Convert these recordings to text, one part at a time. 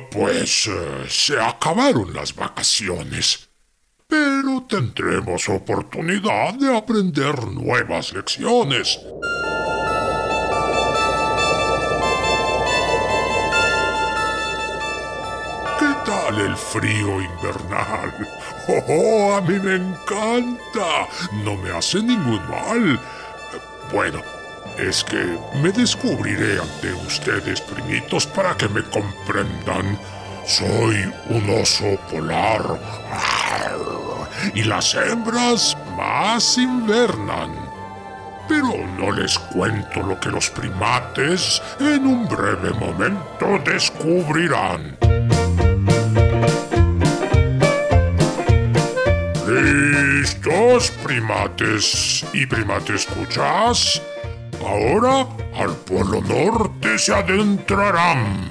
Pues eh, se acabaron las vacaciones, pero tendremos oportunidad de aprender nuevas lecciones. ¿Qué tal el frío invernal? ¡Oh, a mí me encanta! No me hace ningún mal. Bueno, es que me descubriré ante ustedes, primitos, para que me comprendan. Soy un oso polar. Y las hembras más invernan. Pero no les cuento lo que los primates en un breve momento descubrirán. ¿Listos, primates y primates escuchas? Ahora al Polo Norte se adentrarán.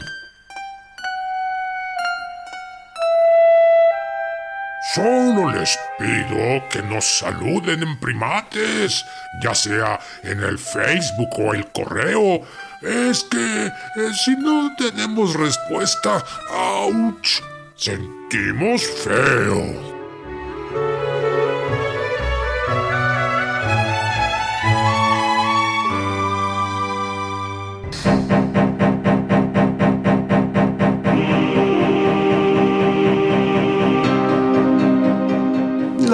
Solo les pido que nos saluden en primates, ya sea en el Facebook o el correo. Es que eh, si no tenemos respuesta, ¡ouch! Sentimos feo.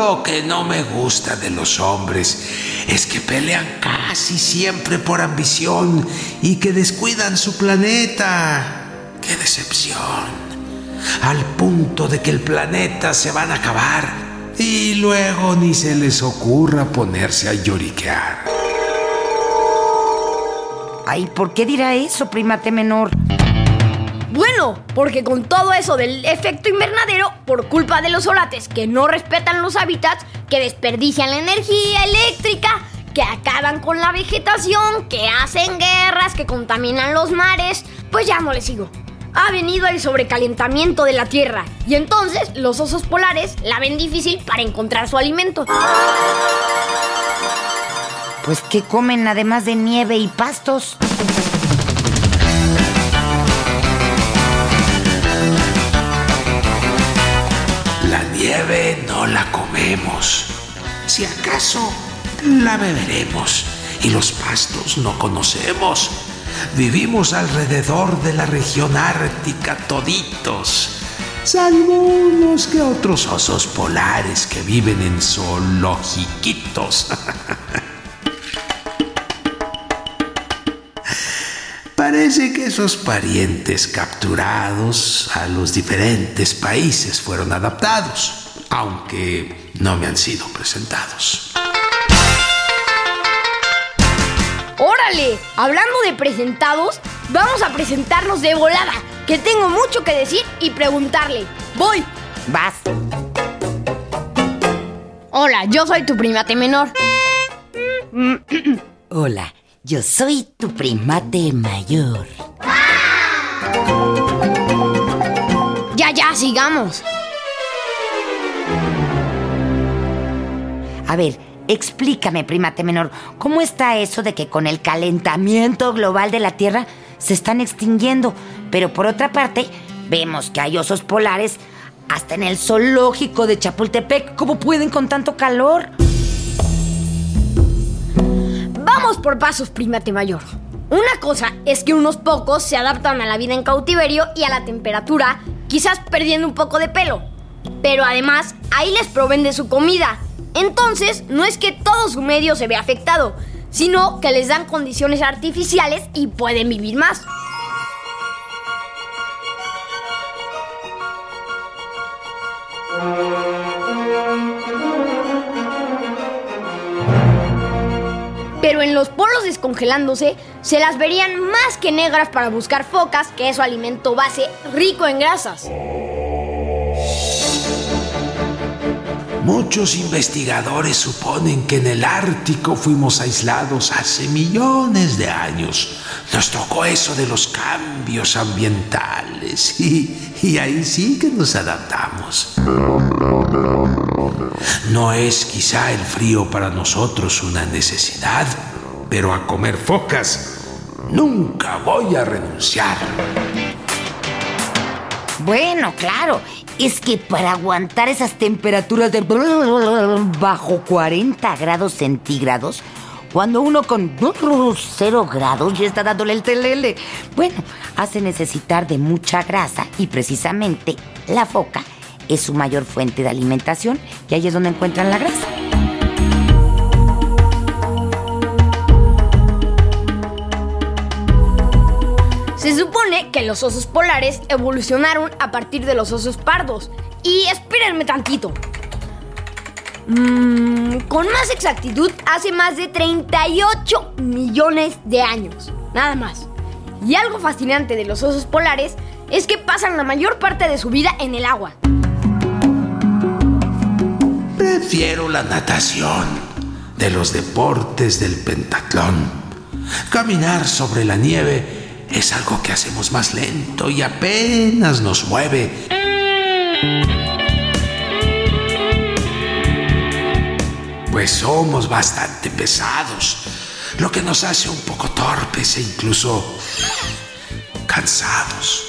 Lo que no me gusta de los hombres es que pelean casi siempre por ambición y que descuidan su planeta. ¡Qué decepción! Al punto de que el planeta se van a acabar y luego ni se les ocurra ponerse a lloriquear. Ay, ¿por qué dirá eso, primate menor? Bueno, porque con todo eso del efecto invernadero, por culpa de los solates que no respetan los hábitats, que desperdician la energía eléctrica, que acaban con la vegetación, que hacen guerras, que contaminan los mares, pues ya no les sigo. Ha venido el sobrecalentamiento de la Tierra y entonces los osos polares la ven difícil para encontrar su alimento. Pues ¿qué comen además de nieve y pastos? Si acaso la beberemos. Y los pastos no conocemos. Vivimos alrededor de la región ártica toditos. Salvo unos que otros osos polares que viven en zoologiquitos. Parece que esos parientes capturados a los diferentes países fueron adaptados, aunque no me han sido presentados. ¡Órale! Hablando de presentados, vamos a presentarnos de volada, que tengo mucho que decir y preguntarle. ¡Voy! Vas. Hola, yo soy tu primate menor. Hola, yo soy tu primate mayor. Ya, ya, sigamos. A ver, explícame, primate menor, ¿cómo está eso de que con el calentamiento global de la Tierra se están extinguiendo? Pero por otra parte, vemos que hay osos polares hasta en el zoológico de Chapultepec. ¿Cómo pueden con tanto calor? Vamos por pasos, primate mayor. Una cosa es que unos pocos se adaptan a la vida en cautiverio y a la temperatura, quizás perdiendo un poco de pelo. Pero además, ahí les proveen de su comida. Entonces, no es que todo su medio se vea afectado, sino que les dan condiciones artificiales y pueden vivir más. Pero en los polos descongelándose, se las verían más que negras para buscar focas, que es su alimento base rico en grasas. Muchos investigadores suponen que en el Ártico fuimos aislados hace millones de años. Nos tocó eso de los cambios ambientales y, y ahí sí que nos adaptamos. No es quizá el frío para nosotros una necesidad, pero a comer focas nunca voy a renunciar. Bueno, claro, es que para aguantar esas temperaturas de bajo 40 grados centígrados, cuando uno con 0 grados ya está dándole el telele, bueno, hace necesitar de mucha grasa y precisamente la foca es su mayor fuente de alimentación y ahí es donde encuentran la grasa. Que los osos polares evolucionaron a partir de los osos pardos. Y espérenme tantito. Mm, con más exactitud, hace más de 38 millones de años. Nada más. Y algo fascinante de los osos polares es que pasan la mayor parte de su vida en el agua. Prefiero la natación de los deportes del pentatlón. Caminar sobre la nieve es algo que hacemos más lento y apenas nos mueve. Pues somos bastante pesados, lo que nos hace un poco torpes e incluso cansados.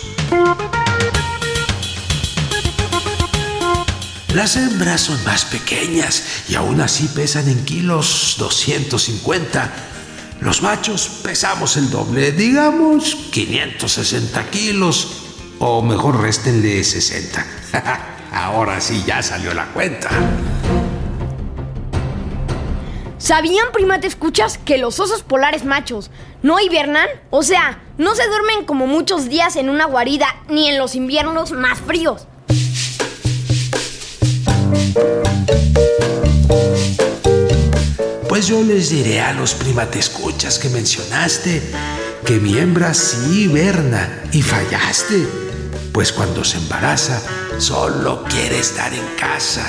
Las hembras son más pequeñas y aún así pesan en kilos 250 los machos pesamos el doble, digamos 560 kilos, o mejor réstenle 60. Ahora sí ya salió la cuenta. ¿Sabían, prima, te escuchas, que los osos polares machos no hibernan? O sea, no se duermen como muchos días en una guarida, ni en los inviernos más fríos. Pues yo les diré a los primatescuchas que mencionaste que mi hembra sí hiberna y fallaste, pues cuando se embaraza solo quiere estar en casa.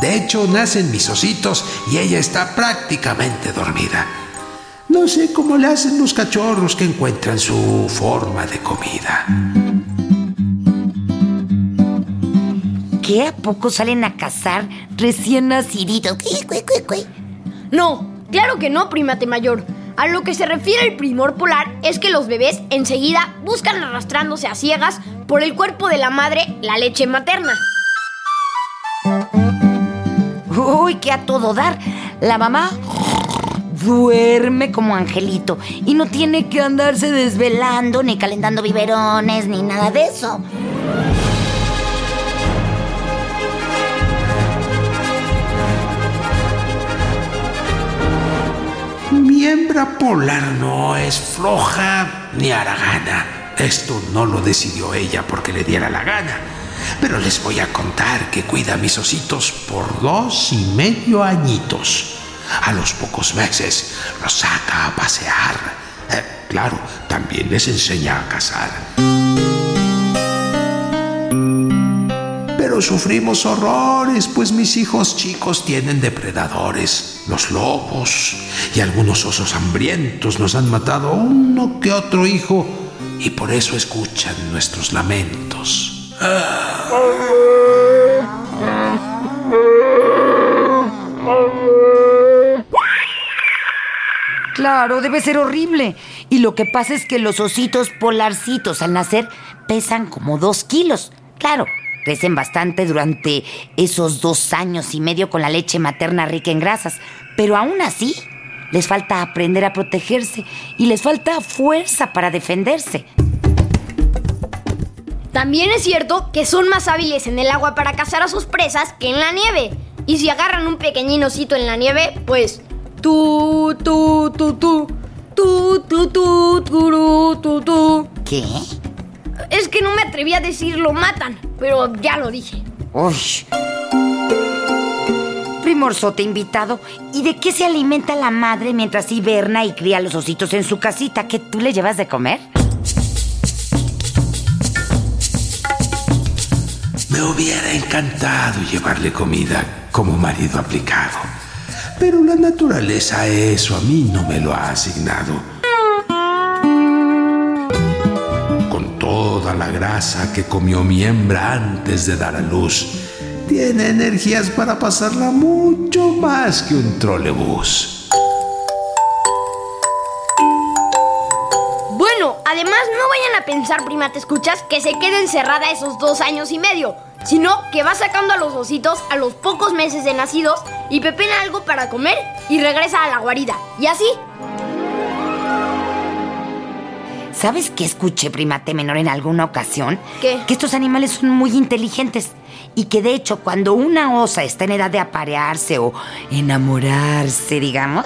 De hecho, nacen mis ositos y ella está prácticamente dormida. No sé cómo le hacen los cachorros que encuentran su forma de comida. Qué a poco salen a cazar recién naciditos? No, claro que no, primate mayor. A lo que se refiere el primor polar es que los bebés enseguida buscan arrastrándose a ciegas por el cuerpo de la madre la leche materna. Uy, qué a todo dar. La mamá duerme como angelito y no tiene que andarse desvelando, ni calentando biberones, ni nada de eso. Hembra polar no es floja ni haragana. Esto no lo decidió ella porque le diera la gana. Pero les voy a contar que cuida a mis ositos por dos y medio añitos. A los pocos meses los saca a pasear. Eh, claro, también les enseña a cazar. Sufrimos horrores, pues mis hijos chicos tienen depredadores, los lobos, y algunos osos hambrientos nos han matado uno que otro hijo, y por eso escuchan nuestros lamentos. Claro, debe ser horrible. Y lo que pasa es que los ositos polarcitos al nacer pesan como dos kilos. Claro, Crecen bastante durante esos dos años y medio con la leche materna rica en grasas, pero aún así les falta aprender a protegerse y les falta fuerza para defenderse. También es cierto que son más hábiles en el agua para cazar a sus presas que en la nieve. Y si agarran un pequeñinocito en la nieve, pues tú, tú, tú, tú, tú, tú, tú, tú, tú, tú. ¿Qué? Es que no me atreví a decir lo matan, pero ya lo dije. Uy. morsote invitado. ¿Y de qué se alimenta la madre mientras hiberna y cría los ositos en su casita? ¿Qué tú le llevas de comer? Me hubiera encantado llevarle comida como marido aplicado. Pero la naturaleza eso a mí no me lo ha asignado. La grasa que comió mi hembra antes de dar a luz, tiene energías para pasarla mucho más que un trolebús. Bueno, además no vayan a pensar, prima, te escuchas, que se quede encerrada esos dos años y medio, sino que va sacando a los ositos a los pocos meses de nacidos y pepena algo para comer y regresa a la guarida. Y así. ¿Sabes qué escuché, primate menor, en alguna ocasión? ¿Qué? Que estos animales son muy inteligentes y que de hecho cuando una osa está en edad de aparearse o enamorarse, digamos,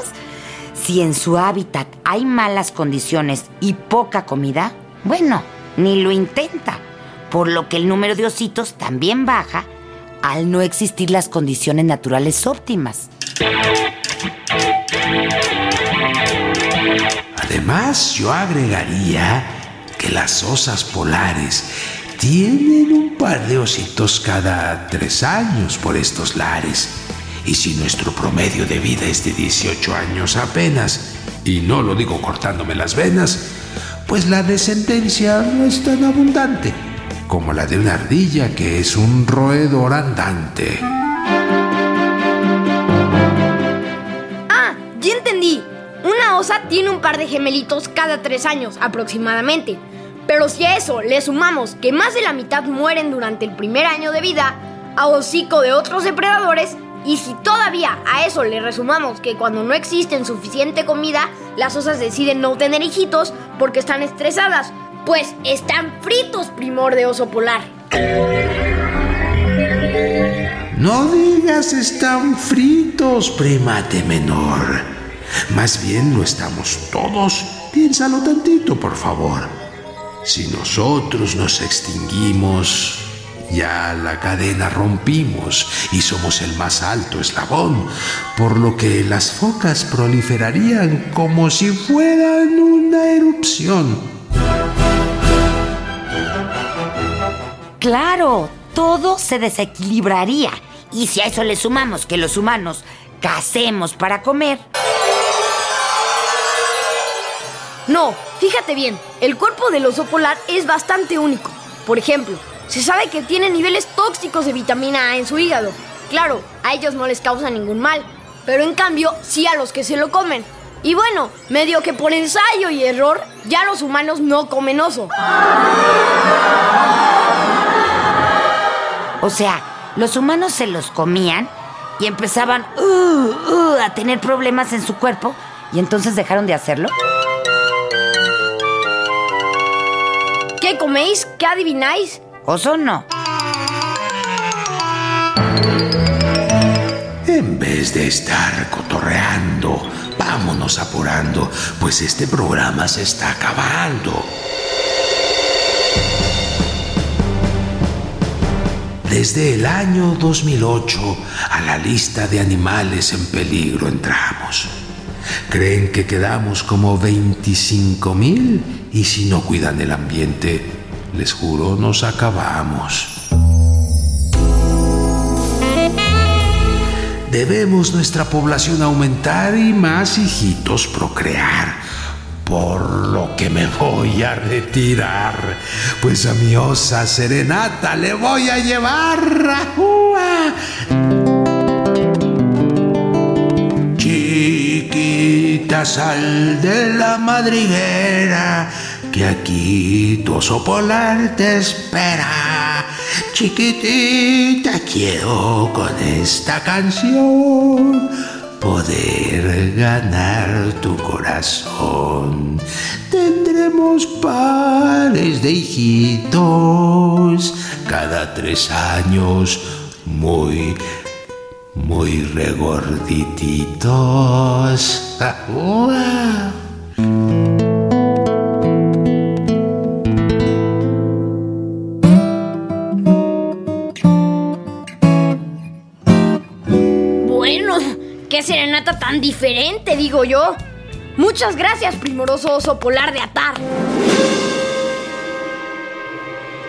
si en su hábitat hay malas condiciones y poca comida, bueno, ni lo intenta, por lo que el número de ositos también baja al no existir las condiciones naturales óptimas. Además, yo agregaría que las osas polares tienen un par de ositos cada tres años por estos lares. Y si nuestro promedio de vida es de 18 años apenas, y no lo digo cortándome las venas, pues la descendencia no es tan abundante como la de una ardilla que es un roedor andante. Tiene un par de gemelitos cada tres años aproximadamente. Pero si a eso le sumamos que más de la mitad mueren durante el primer año de vida, a hocico de otros depredadores, y si todavía a eso le resumamos que cuando no existe suficiente comida, las osas deciden no tener hijitos porque están estresadas, pues están fritos, primor de oso polar. No digas están fritos, primate menor. Más bien lo estamos todos. Piénsalo tantito, por favor. Si nosotros nos extinguimos, ya la cadena rompimos y somos el más alto eslabón, por lo que las focas proliferarían como si fueran una erupción. Claro, todo se desequilibraría. Y si a eso le sumamos que los humanos cacemos para comer, No, fíjate bien, el cuerpo del oso polar es bastante único. Por ejemplo, se sabe que tiene niveles tóxicos de vitamina A en su hígado. Claro, a ellos no les causa ningún mal, pero en cambio sí a los que se lo comen. Y bueno, medio que por ensayo y error, ya los humanos no comen oso. o sea, los humanos se los comían y empezaban uh, uh, a tener problemas en su cuerpo y entonces dejaron de hacerlo. ¿Qué coméis? ¿Qué adivináis? ¿Oso no? En vez de estar cotorreando, vámonos apurando, pues este programa se está acabando. Desde el año 2008 a la lista de animales en peligro entramos. Creen que quedamos como 25 mil y si no cuidan el ambiente, les juro, nos acabamos. Debemos nuestra población aumentar y más hijitos procrear. Por lo que me voy a retirar, pues a mi osa serenata le voy a llevar. Chiquita sal de la madriguera, que aquí tu oso polar te espera. Chiquitita, quiero con esta canción poder ganar tu corazón. Tendremos pares de hijitos cada tres años, muy, muy regordititos. Bueno, qué serenata tan diferente, digo yo. Muchas gracias, primoroso oso polar de Atar.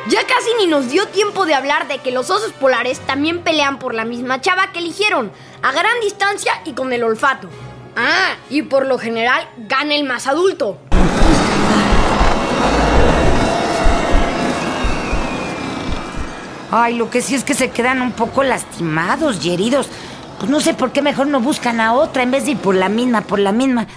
Ya casi ni nos dio tiempo de hablar de que los osos polares también pelean por la misma chava que eligieron, a gran distancia y con el olfato. Ah, y por lo general gana el más adulto. Ay, lo que sí es que se quedan un poco lastimados y heridos. Pues no sé por qué mejor no buscan a otra en vez de ir por la misma, por la misma.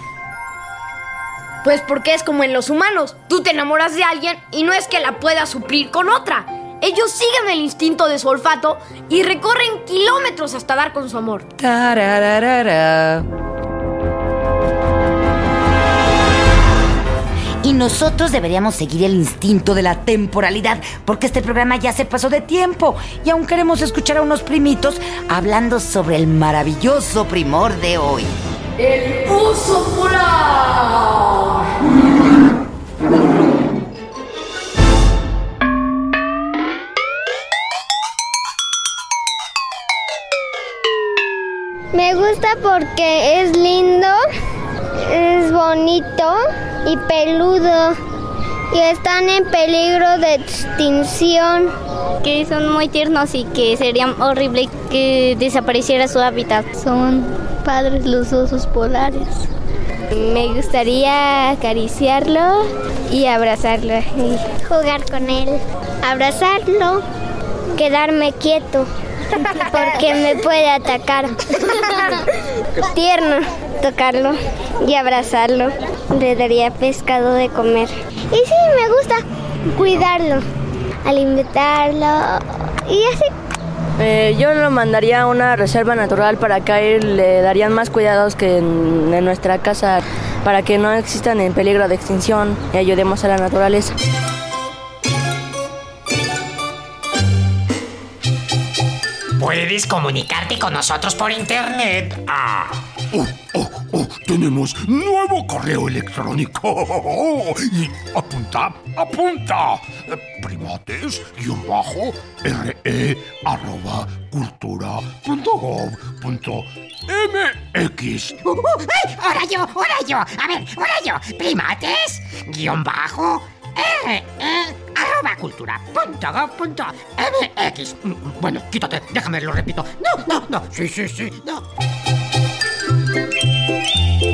Pues porque es como en los humanos. Tú te enamoras de alguien y no es que la puedas suplir con otra. Ellos siguen el instinto de su olfato y recorren kilómetros hasta dar con su amor. Tarararara. Y nosotros deberíamos seguir el instinto de la temporalidad, porque este programa ya se pasó de tiempo y aún queremos escuchar a unos primitos hablando sobre el maravilloso primor de hoy. El oso polar. Me gusta porque es lindo, es bonito y peludo. Y están en peligro de extinción. que son muy tiernos y que sería horrible que desapareciera su hábitat. Son padres los osos polares. Me gustaría acariciarlo y abrazarlo. y Jugar con él, abrazarlo, quedarme quieto. Porque me puede atacar. Tierno, tocarlo y abrazarlo. Le daría pescado de comer. Y sí, me gusta cuidarlo, alimentarlo y así. Eh, yo lo mandaría a una reserva natural para que ahí le darían más cuidados que en, en nuestra casa para que no existan en peligro de extinción y ayudemos a la naturaleza. Puedes comunicarte con nosotros por internet. Ah, tenemos nuevo correo electrónico. Y apunta, apunta. Primates, guion bajo, re, arroba, cultura, punto gov, punto mx. ¡Ay! ¡Ahora yo! ¡Ahora yo! A ver, ahora yo. Primates, guion bajo, R, E, arroba cultura, punto gov, punto MX. Bueno, quítate, déjame, lo repito. No, no, no. Sí, sí, sí, no.